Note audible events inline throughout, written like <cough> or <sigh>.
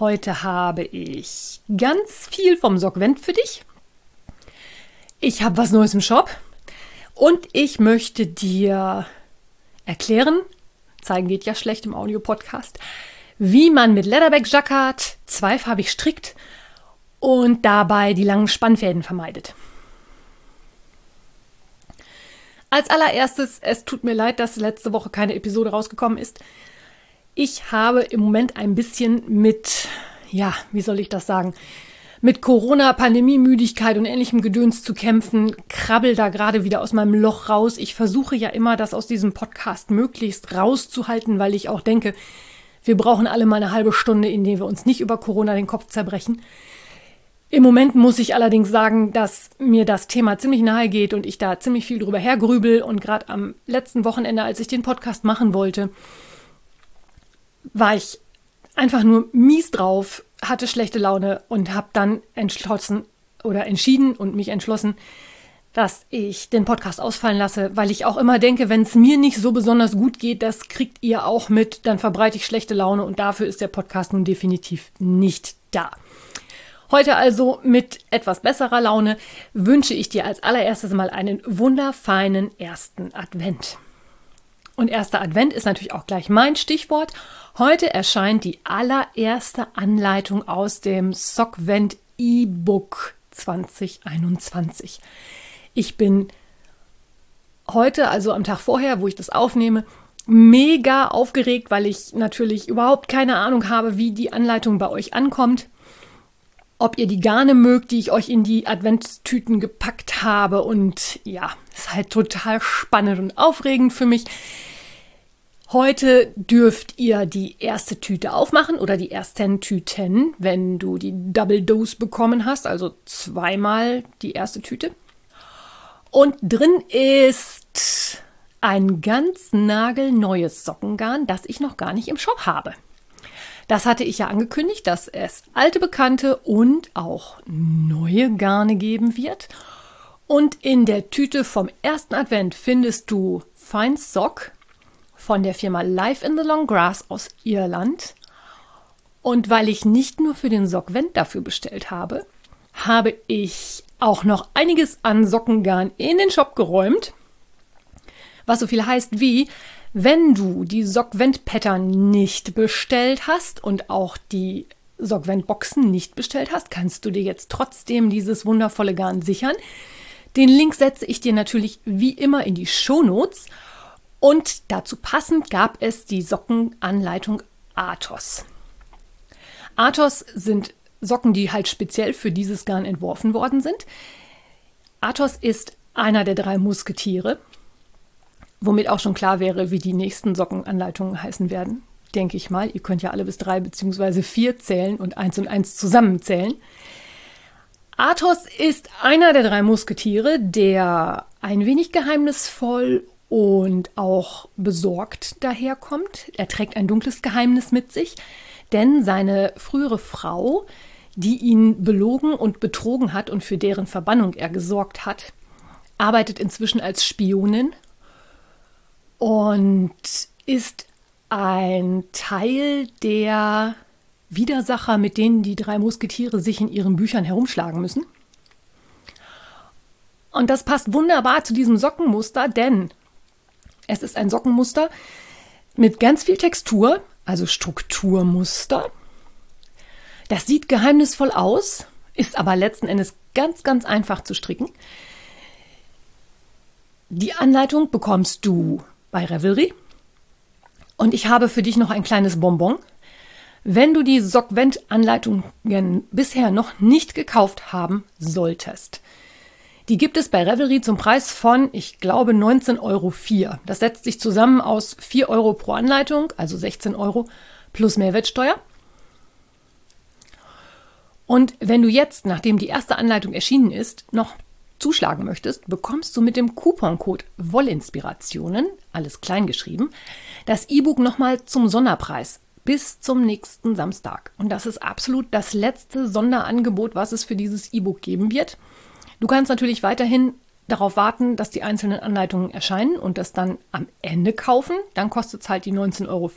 Heute habe ich ganz viel vom Sockvent für dich. Ich habe was Neues im Shop und ich möchte dir erklären, zeigen geht ja schlecht im Audiopodcast, wie man mit Leatherback Jacquard zweifarbig strickt und dabei die langen Spannfäden vermeidet. Als allererstes, es tut mir leid, dass letzte Woche keine Episode rausgekommen ist. Ich habe im Moment ein bisschen mit, ja, wie soll ich das sagen, mit Corona, Pandemie-Müdigkeit und ähnlichem Gedöns zu kämpfen, krabbel da gerade wieder aus meinem Loch raus. Ich versuche ja immer, das aus diesem Podcast möglichst rauszuhalten, weil ich auch denke, wir brauchen alle mal eine halbe Stunde, in der wir uns nicht über Corona den Kopf zerbrechen. Im Moment muss ich allerdings sagen, dass mir das Thema ziemlich nahe geht und ich da ziemlich viel drüber hergrübel. Und gerade am letzten Wochenende, als ich den Podcast machen wollte, war ich einfach nur mies drauf, hatte schlechte Laune und habe dann entschlossen oder entschieden und mich entschlossen, dass ich den Podcast ausfallen lasse, weil ich auch immer denke, wenn es mir nicht so besonders gut geht, das kriegt ihr auch mit, dann verbreite ich schlechte Laune und dafür ist der Podcast nun definitiv nicht da. Heute also mit etwas besserer Laune wünsche ich dir als allererstes mal einen wunderfeinen ersten Advent. Und erster Advent ist natürlich auch gleich mein Stichwort. Heute erscheint die allererste Anleitung aus dem Sockvent E-Book 2021. Ich bin heute, also am Tag vorher, wo ich das aufnehme, mega aufgeregt, weil ich natürlich überhaupt keine Ahnung habe, wie die Anleitung bei euch ankommt ob ihr die Garne mögt, die ich euch in die Adventstüten gepackt habe. Und ja, ist halt total spannend und aufregend für mich. Heute dürft ihr die erste Tüte aufmachen oder die ersten Tüten, wenn du die Double Dose bekommen hast, also zweimal die erste Tüte. Und drin ist ein ganz nagelneues Sockengarn, das ich noch gar nicht im Shop habe. Das hatte ich ja angekündigt, dass es alte Bekannte und auch neue Garne geben wird. Und in der Tüte vom ersten Advent findest du Fine Sock von der Firma Life in the Long Grass aus Irland. Und weil ich nicht nur für den Sockvent dafür bestellt habe, habe ich auch noch einiges an Sockengarn in den Shop geräumt. Was so viel heißt wie, wenn du die Sockvent-Pattern nicht bestellt hast und auch die Sockvent-Boxen nicht bestellt hast, kannst du dir jetzt trotzdem dieses wundervolle Garn sichern. Den Link setze ich dir natürlich wie immer in die Show Notes. Und dazu passend gab es die Sockenanleitung Athos. Athos sind Socken, die halt speziell für dieses Garn entworfen worden sind. Athos ist einer der drei Musketiere womit auch schon klar wäre, wie die nächsten Sockenanleitungen heißen werden, denke ich mal. Ihr könnt ja alle bis drei beziehungsweise vier zählen und eins und eins zusammenzählen. Athos ist einer der drei Musketiere, der ein wenig geheimnisvoll und auch besorgt daherkommt. Er trägt ein dunkles Geheimnis mit sich, denn seine frühere Frau, die ihn belogen und betrogen hat und für deren Verbannung er gesorgt hat, arbeitet inzwischen als Spionin und ist ein Teil der Widersacher, mit denen die drei Musketiere sich in ihren Büchern herumschlagen müssen. Und das passt wunderbar zu diesem Sockenmuster, denn es ist ein Sockenmuster mit ganz viel Textur, also Strukturmuster. Das sieht geheimnisvoll aus, ist aber letzten Endes ganz, ganz einfach zu stricken. Die Anleitung bekommst du bei Revelry. Und ich habe für dich noch ein kleines Bonbon. Wenn du die Sockvent-Anleitungen bisher noch nicht gekauft haben solltest, die gibt es bei Revelry zum Preis von, ich glaube, 19,04 Euro. Das setzt sich zusammen aus 4 Euro pro Anleitung, also 16 Euro plus Mehrwertsteuer. Und wenn du jetzt, nachdem die erste Anleitung erschienen ist, noch zuschlagen möchtest, bekommst du mit dem Couponcode Wollinspirationen, alles klein geschrieben, das E-Book nochmal zum Sonderpreis bis zum nächsten Samstag. Und das ist absolut das letzte Sonderangebot, was es für dieses E-Book geben wird. Du kannst natürlich weiterhin darauf warten, dass die einzelnen Anleitungen erscheinen und das dann am Ende kaufen. Dann kostet es halt die 19,04 Euro.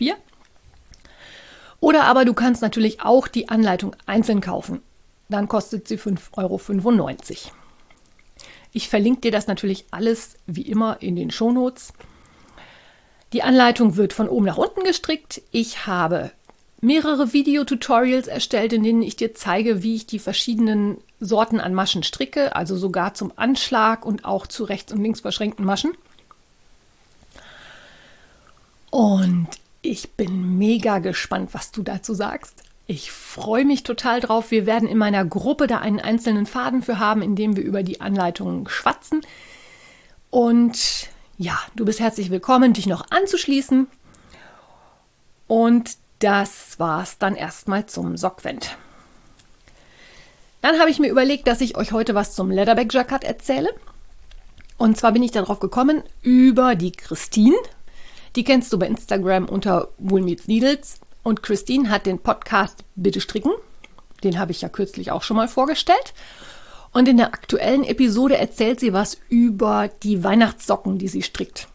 Oder aber du kannst natürlich auch die Anleitung einzeln kaufen. Dann kostet sie 5,95 Euro. Ich verlinke dir das natürlich alles wie immer in den Shownotes. Die Anleitung wird von oben nach unten gestrickt. Ich habe mehrere Videotutorials erstellt, in denen ich dir zeige, wie ich die verschiedenen Sorten an Maschen stricke, also sogar zum Anschlag und auch zu rechts und links verschränkten Maschen. Und ich bin mega gespannt, was du dazu sagst. Ich freue mich total drauf. Wir werden in meiner Gruppe da einen einzelnen Faden für haben, in dem wir über die Anleitungen schwatzen. Und ja, du bist herzlich willkommen, dich noch anzuschließen. Und das war's dann erstmal zum Sockvent. Dann habe ich mir überlegt, dass ich euch heute was zum Leatherback Jacquard erzähle. Und zwar bin ich darauf gekommen über die Christine. Die kennst du bei Instagram unter Wool Meets Needles. Und Christine hat den Podcast Bitte stricken. Den habe ich ja kürzlich auch schon mal vorgestellt. Und in der aktuellen Episode erzählt sie was über die Weihnachtssocken, die sie strickt.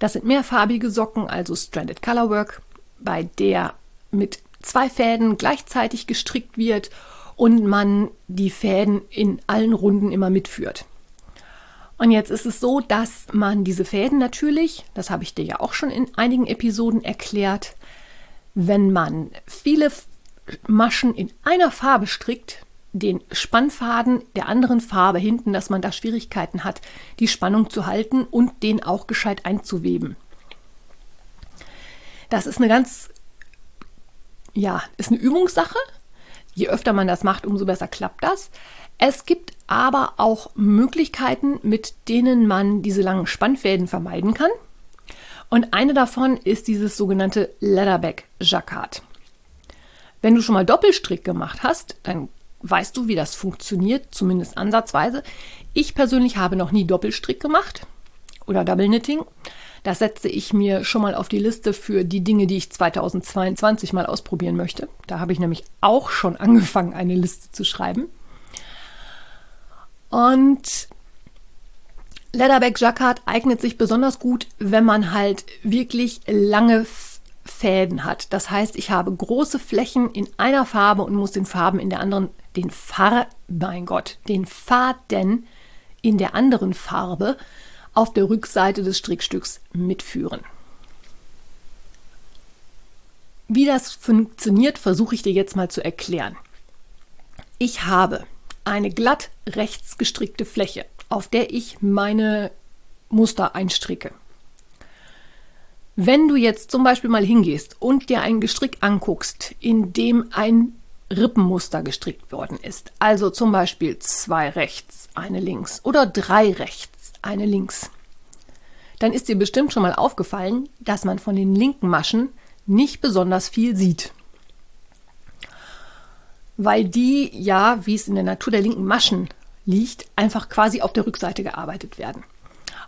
Das sind mehrfarbige Socken, also Stranded Colorwork, bei der mit zwei Fäden gleichzeitig gestrickt wird und man die Fäden in allen Runden immer mitführt. Und jetzt ist es so, dass man diese Fäden natürlich, das habe ich dir ja auch schon in einigen Episoden erklärt, wenn man viele Maschen in einer Farbe strickt, den Spannfaden der anderen Farbe hinten, dass man da Schwierigkeiten hat, die Spannung zu halten und den auch gescheit einzuweben. Das ist eine ganz, ja, ist eine Übungssache. Je öfter man das macht, umso besser klappt das. Es gibt aber auch Möglichkeiten, mit denen man diese langen Spannfäden vermeiden kann. Und eine davon ist dieses sogenannte Leatherback Jacquard. Wenn du schon mal Doppelstrick gemacht hast, dann weißt du, wie das funktioniert, zumindest ansatzweise. Ich persönlich habe noch nie Doppelstrick gemacht oder Double Knitting. Das setze ich mir schon mal auf die Liste für die Dinge, die ich 2022 mal ausprobieren möchte. Da habe ich nämlich auch schon <laughs> angefangen, eine Liste zu schreiben. Und Leatherback Jacquard eignet sich besonders gut, wenn man halt wirklich lange Fäden hat. Das heißt, ich habe große Flächen in einer Farbe und muss den Farben in der anderen den Far, mein Gott, den Faden in der anderen Farbe auf der Rückseite des Strickstücks mitführen. Wie das funktioniert, versuche ich dir jetzt mal zu erklären. Ich habe eine glatt rechts gestrickte Fläche, auf der ich meine Muster einstricke. Wenn du jetzt zum Beispiel mal hingehst und dir ein Gestrick anguckst, in dem ein Rippenmuster gestrickt worden ist. Also zum Beispiel zwei rechts, eine links oder drei rechts, eine links. Dann ist dir bestimmt schon mal aufgefallen, dass man von den linken Maschen nicht besonders viel sieht. Weil die, ja, wie es in der Natur der linken Maschen liegt, einfach quasi auf der Rückseite gearbeitet werden.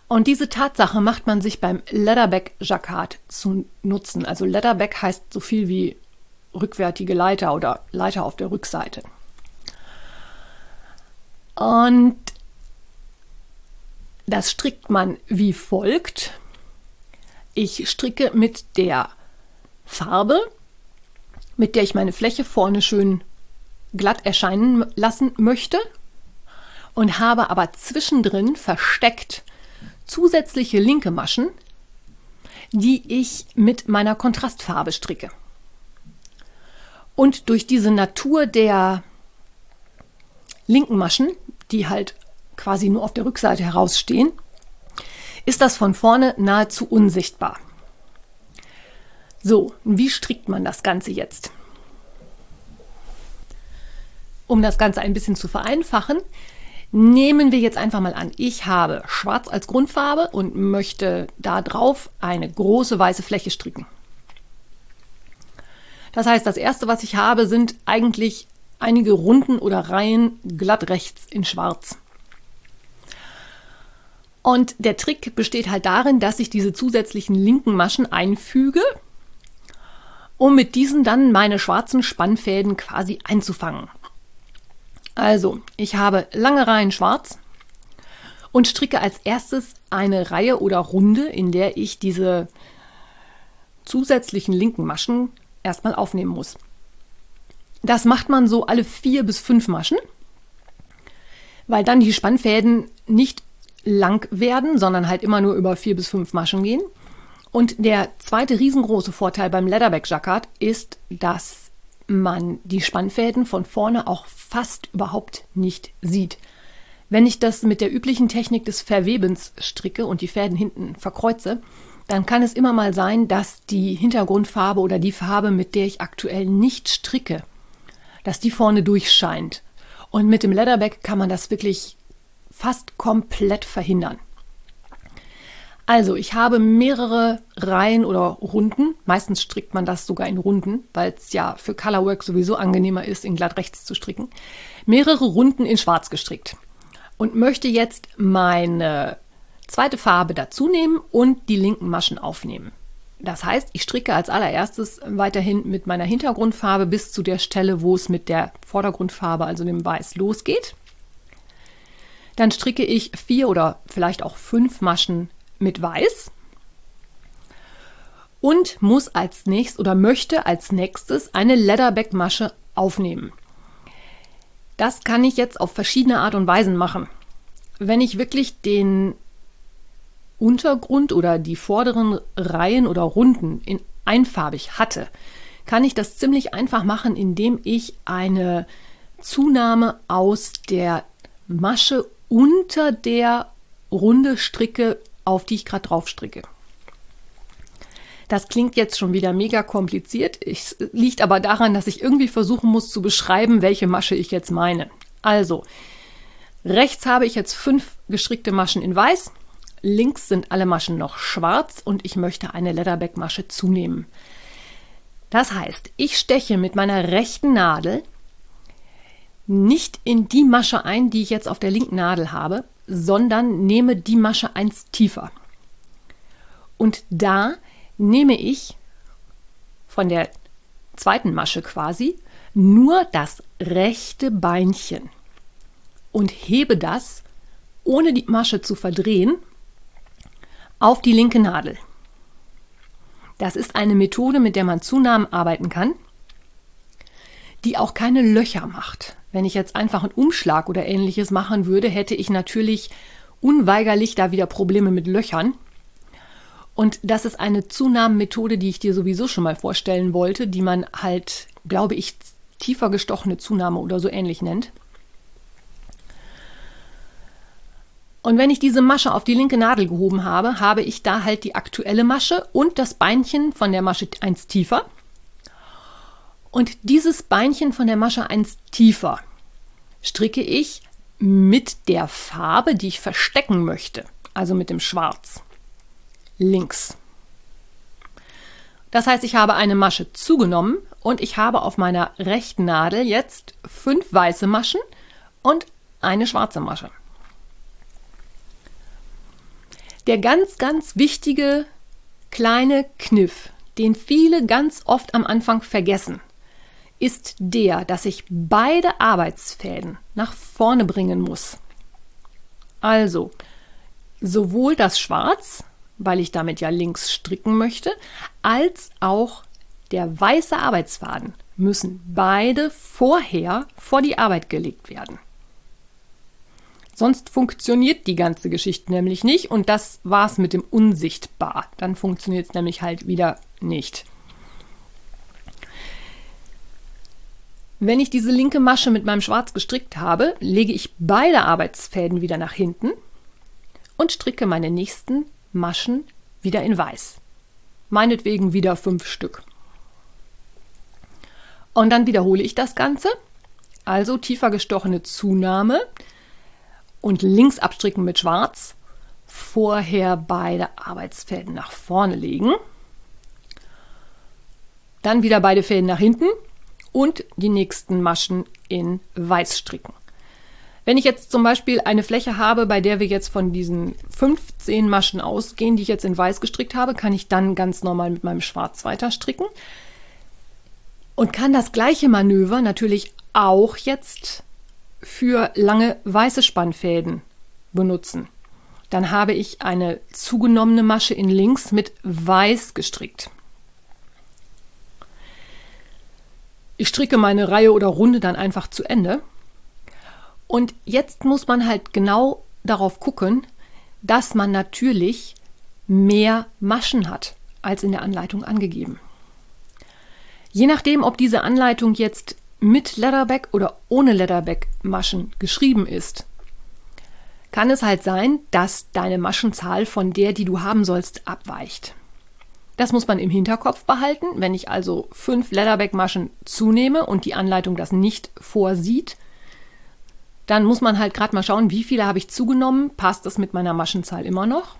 Und diese Tatsache macht man sich beim Leatherback Jacquard zu nutzen. Also Leatherback heißt so viel wie rückwärtige Leiter oder Leiter auf der Rückseite. Und das strickt man wie folgt. Ich stricke mit der Farbe, mit der ich meine Fläche vorne schön glatt erscheinen lassen möchte und habe aber zwischendrin versteckt zusätzliche linke Maschen, die ich mit meiner Kontrastfarbe stricke. Und durch diese Natur der linken Maschen, die halt quasi nur auf der Rückseite herausstehen, ist das von vorne nahezu unsichtbar. So, wie strickt man das Ganze jetzt? Um das Ganze ein bisschen zu vereinfachen, nehmen wir jetzt einfach mal an, ich habe schwarz als Grundfarbe und möchte da drauf eine große weiße Fläche stricken. Das heißt, das erste, was ich habe, sind eigentlich einige Runden oder Reihen glatt rechts in schwarz. Und der Trick besteht halt darin, dass ich diese zusätzlichen linken Maschen einfüge, um mit diesen dann meine schwarzen Spannfäden quasi einzufangen. Also, ich habe lange Reihen schwarz und stricke als erstes eine Reihe oder Runde, in der ich diese zusätzlichen linken Maschen erstmal aufnehmen muss. Das macht man so alle vier bis fünf Maschen, weil dann die Spannfäden nicht lang werden, sondern halt immer nur über vier bis fünf Maschen gehen. Und der zweite riesengroße Vorteil beim Leatherback Jacquard ist, dass man die Spannfäden von vorne auch fast überhaupt nicht sieht. Wenn ich das mit der üblichen Technik des Verwebens stricke und die Fäden hinten verkreuze, dann kann es immer mal sein, dass die Hintergrundfarbe oder die Farbe, mit der ich aktuell nicht stricke, dass die vorne durchscheint. Und mit dem Leatherback kann man das wirklich fast komplett verhindern. Also, ich habe mehrere Reihen oder Runden. Meistens strickt man das sogar in Runden, weil es ja für Colorwork sowieso angenehmer ist, in glatt rechts zu stricken. Mehrere Runden in schwarz gestrickt. Und möchte jetzt meine zweite Farbe dazu nehmen und die linken Maschen aufnehmen. Das heißt, ich stricke als allererstes weiterhin mit meiner Hintergrundfarbe bis zu der Stelle, wo es mit der Vordergrundfarbe, also dem Weiß, losgeht. Dann stricke ich vier oder vielleicht auch fünf Maschen mit Weiß und muss als nächstes oder möchte als nächstes eine Leatherback-Masche aufnehmen. Das kann ich jetzt auf verschiedene Art und Weisen machen. Wenn ich wirklich den Untergrund oder die vorderen Reihen oder Runden in einfarbig hatte, kann ich das ziemlich einfach machen, indem ich eine Zunahme aus der Masche unter der Runde stricke, auf die ich gerade drauf stricke. Das klingt jetzt schon wieder mega kompliziert. Es liegt aber daran, dass ich irgendwie versuchen muss zu beschreiben, welche Masche ich jetzt meine. Also, rechts habe ich jetzt fünf gestrickte Maschen in weiß. Links sind alle Maschen noch schwarz und ich möchte eine Leatherback-Masche zunehmen. Das heißt, ich steche mit meiner rechten Nadel nicht in die Masche ein, die ich jetzt auf der linken Nadel habe, sondern nehme die Masche eins tiefer. Und da nehme ich von der zweiten Masche quasi nur das rechte Beinchen und hebe das, ohne die Masche zu verdrehen, auf die linke Nadel. Das ist eine Methode, mit der man Zunahmen arbeiten kann, die auch keine Löcher macht. Wenn ich jetzt einfach einen Umschlag oder ähnliches machen würde, hätte ich natürlich unweigerlich da wieder Probleme mit Löchern. Und das ist eine Zunahmemethode, die ich dir sowieso schon mal vorstellen wollte, die man halt, glaube ich, tiefer gestochene Zunahme oder so ähnlich nennt. Und wenn ich diese Masche auf die linke Nadel gehoben habe, habe ich da halt die aktuelle Masche und das Beinchen von der Masche eins tiefer. Und dieses Beinchen von der Masche eins tiefer stricke ich mit der Farbe, die ich verstecken möchte, also mit dem Schwarz, links. Das heißt, ich habe eine Masche zugenommen und ich habe auf meiner rechten Nadel jetzt fünf weiße Maschen und eine schwarze Masche. Der ganz, ganz wichtige kleine Kniff, den viele ganz oft am Anfang vergessen, ist der, dass ich beide Arbeitsfäden nach vorne bringen muss. Also sowohl das Schwarz, weil ich damit ja links stricken möchte, als auch der weiße Arbeitsfaden müssen beide vorher vor die Arbeit gelegt werden. Sonst funktioniert die ganze Geschichte nämlich nicht und das war's mit dem Unsichtbar. Dann funktioniert es nämlich halt wieder nicht. Wenn ich diese linke Masche mit meinem Schwarz gestrickt habe, lege ich beide Arbeitsfäden wieder nach hinten und stricke meine nächsten Maschen wieder in Weiß. Meinetwegen wieder fünf Stück. Und dann wiederhole ich das Ganze. Also tiefer gestochene Zunahme und links abstricken mit Schwarz. Vorher beide Arbeitsfäden nach vorne legen. Dann wieder beide Fäden nach hinten und die nächsten Maschen in weiß stricken. Wenn ich jetzt zum Beispiel eine Fläche habe, bei der wir jetzt von diesen 15 Maschen ausgehen, die ich jetzt in weiß gestrickt habe, kann ich dann ganz normal mit meinem Schwarz weiter stricken und kann das gleiche Manöver natürlich auch jetzt für lange weiße Spannfäden benutzen. Dann habe ich eine zugenommene Masche in links mit weiß gestrickt. Ich stricke meine Reihe oder Runde dann einfach zu Ende. Und jetzt muss man halt genau darauf gucken, dass man natürlich mehr Maschen hat als in der Anleitung angegeben. Je nachdem, ob diese Anleitung jetzt mit Leatherback oder ohne Leatherback Maschen geschrieben ist, kann es halt sein, dass deine Maschenzahl von der, die du haben sollst, abweicht. Das muss man im Hinterkopf behalten. Wenn ich also fünf Leatherback-Maschen zunehme und die Anleitung das nicht vorsieht, dann muss man halt gerade mal schauen, wie viele habe ich zugenommen, passt das mit meiner Maschenzahl immer noch.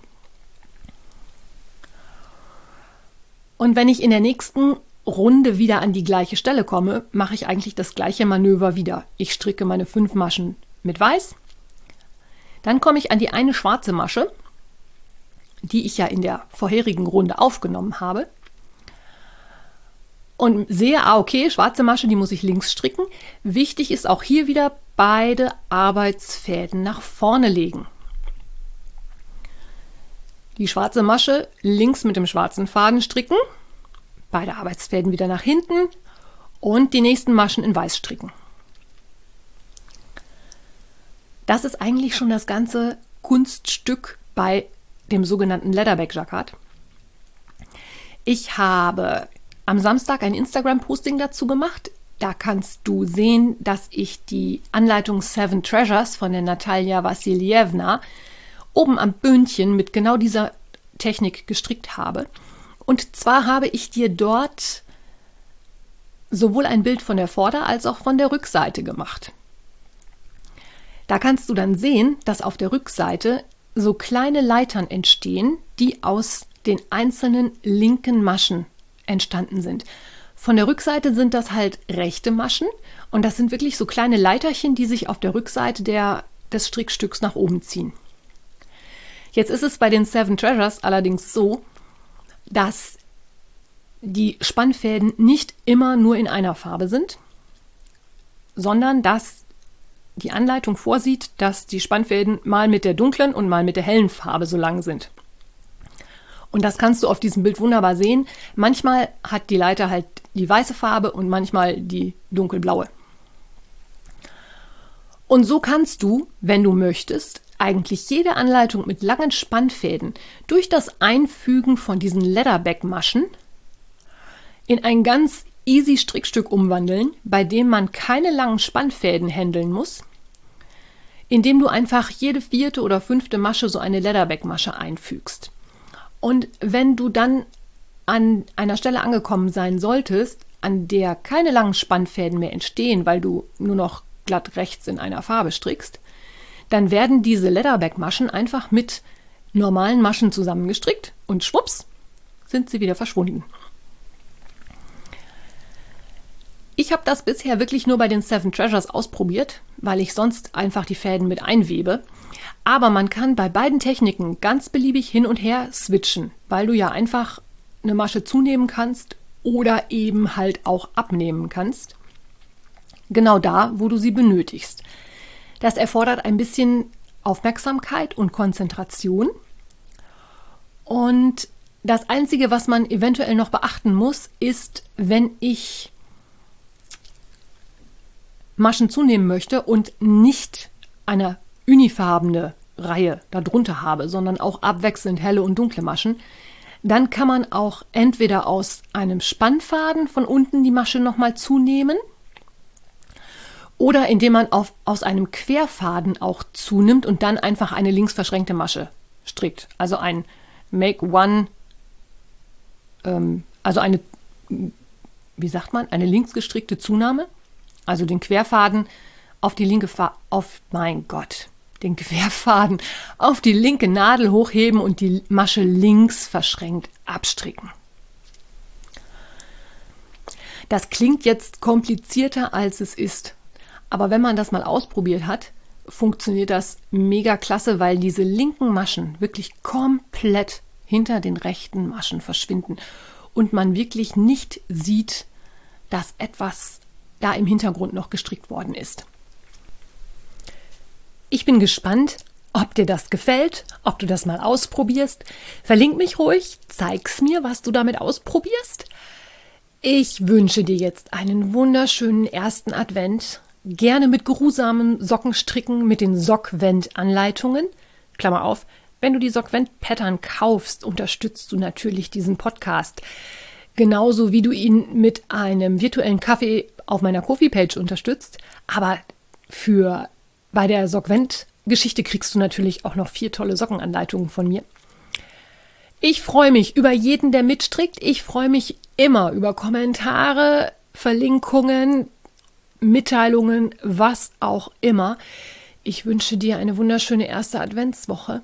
Und wenn ich in der nächsten Runde wieder an die gleiche Stelle komme, mache ich eigentlich das gleiche Manöver wieder. Ich stricke meine fünf Maschen mit Weiß. Dann komme ich an die eine schwarze Masche, die ich ja in der vorherigen Runde aufgenommen habe. Und sehe, ah, okay, schwarze Masche, die muss ich links stricken. Wichtig ist auch hier wieder beide Arbeitsfäden nach vorne legen. Die schwarze Masche links mit dem schwarzen Faden stricken beide Arbeitsfäden wieder nach hinten und die nächsten Maschen in weiß stricken. Das ist eigentlich schon das ganze Kunststück bei dem sogenannten Leatherback Jacquard. Ich habe am Samstag ein Instagram-Posting dazu gemacht. Da kannst du sehen, dass ich die Anleitung Seven Treasures von der Natalia Vassilievna oben am Böhnchen mit genau dieser Technik gestrickt habe. Und zwar habe ich dir dort sowohl ein Bild von der Vorder- als auch von der Rückseite gemacht. Da kannst du dann sehen, dass auf der Rückseite so kleine Leitern entstehen, die aus den einzelnen linken Maschen entstanden sind. Von der Rückseite sind das halt rechte Maschen und das sind wirklich so kleine Leiterchen, die sich auf der Rückseite der, des Strickstücks nach oben ziehen. Jetzt ist es bei den Seven Treasures allerdings so, dass die Spannfäden nicht immer nur in einer Farbe sind, sondern dass die Anleitung vorsieht, dass die Spannfäden mal mit der dunklen und mal mit der hellen Farbe so lang sind. Und das kannst du auf diesem Bild wunderbar sehen. Manchmal hat die Leiter halt die weiße Farbe und manchmal die dunkelblaue. Und so kannst du, wenn du möchtest, eigentlich jede Anleitung mit langen Spannfäden durch das Einfügen von diesen Leatherback-Maschen in ein ganz easy Strickstück umwandeln, bei dem man keine langen Spannfäden händeln muss, indem du einfach jede vierte oder fünfte Masche so eine Leatherback-Masche einfügst. Und wenn du dann an einer Stelle angekommen sein solltest, an der keine langen Spannfäden mehr entstehen, weil du nur noch glatt rechts in einer Farbe strickst, dann werden diese Leatherback-Maschen einfach mit normalen Maschen zusammengestrickt und schwupps sind sie wieder verschwunden. Ich habe das bisher wirklich nur bei den Seven Treasures ausprobiert, weil ich sonst einfach die Fäden mit einwebe. Aber man kann bei beiden Techniken ganz beliebig hin und her switchen, weil du ja einfach eine Masche zunehmen kannst oder eben halt auch abnehmen kannst. Genau da, wo du sie benötigst. Das erfordert ein bisschen Aufmerksamkeit und Konzentration. Und das Einzige, was man eventuell noch beachten muss, ist, wenn ich Maschen zunehmen möchte und nicht eine unifarbene Reihe darunter habe, sondern auch abwechselnd helle und dunkle Maschen, dann kann man auch entweder aus einem Spannfaden von unten die Masche nochmal zunehmen oder indem man auf, aus einem Querfaden auch zunimmt und dann einfach eine links verschränkte Masche strickt. Also ein Make One, ähm, also eine, wie sagt man, eine links gestrickte Zunahme. Also den Querfaden auf die linke, Fa auf, mein Gott, den Querfaden auf die linke Nadel hochheben und die Masche links verschränkt abstricken. Das klingt jetzt komplizierter, als es ist. Aber wenn man das mal ausprobiert hat, funktioniert das mega klasse, weil diese linken Maschen wirklich komplett hinter den rechten Maschen verschwinden und man wirklich nicht sieht, dass etwas da im Hintergrund noch gestrickt worden ist. Ich bin gespannt, ob dir das gefällt, ob du das mal ausprobierst. Verlink mich ruhig, zeig's mir, was du damit ausprobierst. Ich wünsche dir jetzt einen wunderschönen ersten Advent gerne mit geruhsamen Sockenstricken mit den Sockwend-Anleitungen. Klammer auf, wenn du die Sockwend-Pattern kaufst, unterstützt du natürlich diesen Podcast. Genauso wie du ihn mit einem virtuellen Kaffee auf meiner Coffee-Page unterstützt. Aber für bei der Sockwend-Geschichte kriegst du natürlich auch noch vier tolle Sockenanleitungen von mir. Ich freue mich über jeden, der mitstrickt. Ich freue mich immer über Kommentare, Verlinkungen, Mitteilungen, was auch immer. Ich wünsche dir eine wunderschöne erste Adventswoche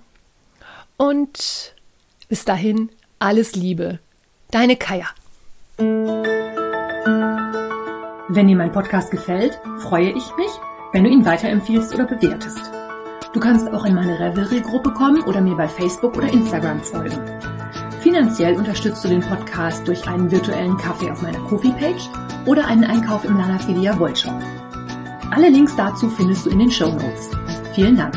und bis dahin alles Liebe. Deine Kaya. Wenn dir mein Podcast gefällt, freue ich mich, wenn du ihn weiterempfiehlst oder bewertest. Du kannst auch in meine Revelry-Gruppe kommen oder mir bei Facebook oder Instagram folgen. Finanziell unterstützt du den Podcast durch einen virtuellen Kaffee auf meiner Kofi-Page oder einen Einkauf im Lanafilia Wollshop. Alle Links dazu findest du in den Show Notes. Vielen Dank.